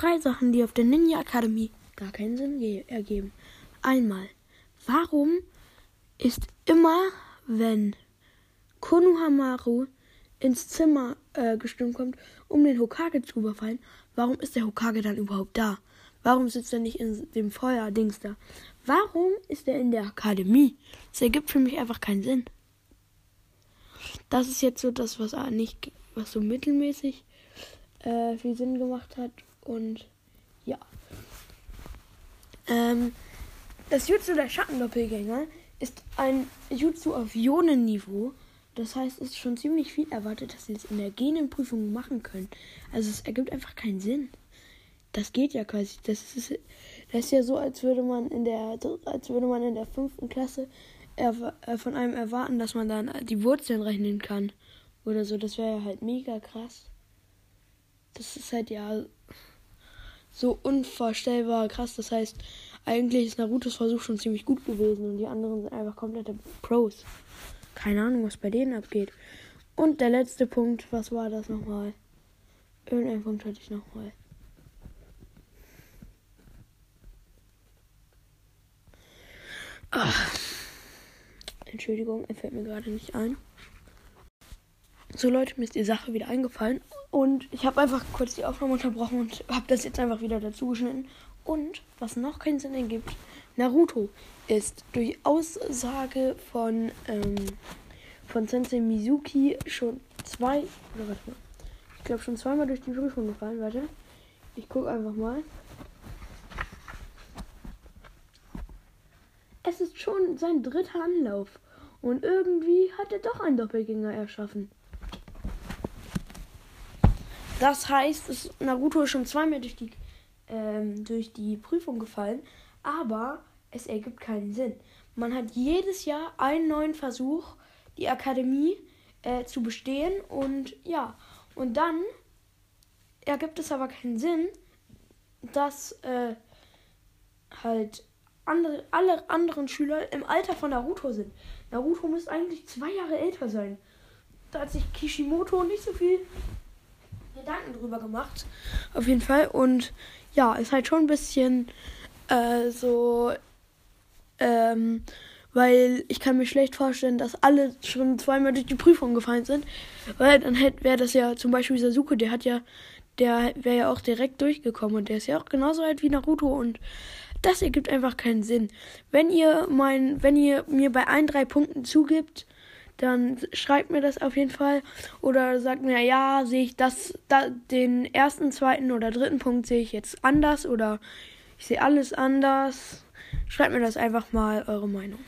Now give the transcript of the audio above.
drei Sachen, die auf der Ninja Akademie gar keinen Sinn ergeben. Einmal, warum ist immer, wenn Konohamaru ins Zimmer äh, gestimmt kommt, um den Hokage zu überfallen, warum ist der Hokage dann überhaupt da? Warum sitzt er nicht in dem Feuerdings da? Warum ist er in der Akademie? Das ergibt für mich einfach keinen Sinn. Das ist jetzt so das, was nicht, was so mittelmäßig äh, viel Sinn gemacht hat. Und ja. Ähm, das Jutsu der Schattendoppelgänger ist ein Jutsu auf Ionenniveau. Das heißt, es ist schon ziemlich viel erwartet, dass sie es in der Genenprüfung machen können. Also es ergibt einfach keinen Sinn. Das geht ja quasi. Das ist, das ist ja so, als würde man in der, als würde man in der fünften Klasse äh, von einem erwarten, dass man dann die Wurzeln rechnen kann. Oder so. Das wäre ja halt mega krass. Das ist halt ja so unvorstellbar krass. Das heißt, eigentlich ist Narutos Versuch schon ziemlich gut gewesen und die anderen sind einfach komplette Pros. Keine Ahnung, was bei denen abgeht. Und der letzte Punkt, was war das nochmal? Irgendeinen Punkt hatte ich nochmal. Ach. Entschuldigung, er fällt mir gerade nicht ein. So Leute, mir ist die Sache wieder eingefallen und ich habe einfach kurz die Aufnahme unterbrochen und habe das jetzt einfach wieder dazu geschnitten. Und was noch keinen Sinn ergibt, Naruto ist durch Aussage von, ähm, von Sensei Mizuki schon zwei, oder warte mal, ich glaube schon zweimal durch die Prüfung gefallen. Warte, ich gucke einfach mal. Es ist schon sein dritter Anlauf und irgendwie hat er doch einen Doppelgänger erschaffen. Das heißt, es, Naruto ist schon zweimal durch die, ähm, durch die Prüfung gefallen, aber es ergibt keinen Sinn. Man hat jedes Jahr einen neuen Versuch, die Akademie äh, zu bestehen und ja, und dann ergibt es aber keinen Sinn, dass äh, halt andere, alle anderen Schüler im Alter von Naruto sind. Naruto muss eigentlich zwei Jahre älter sein. Da hat sich Kishimoto nicht so viel Gedanken drüber gemacht. Auf jeden Fall. Und ja, ist halt schon ein bisschen äh, so. Ähm, weil ich kann mir schlecht vorstellen, dass alle schon zweimal durch die Prüfung gefallen sind. Weil dann wäre das ja zum Beispiel Sasuke, der hat ja, der wäre ja auch direkt durchgekommen und der ist ja auch genauso alt wie Naruto und das ergibt einfach keinen Sinn. Wenn ihr mein, wenn ihr mir bei ein, drei Punkten zugibt, dann schreibt mir das auf jeden Fall. Oder sagt mir, ja, sehe ich das, da, den ersten, zweiten oder dritten Punkt sehe ich jetzt anders oder ich sehe alles anders. Schreibt mir das einfach mal eure Meinung.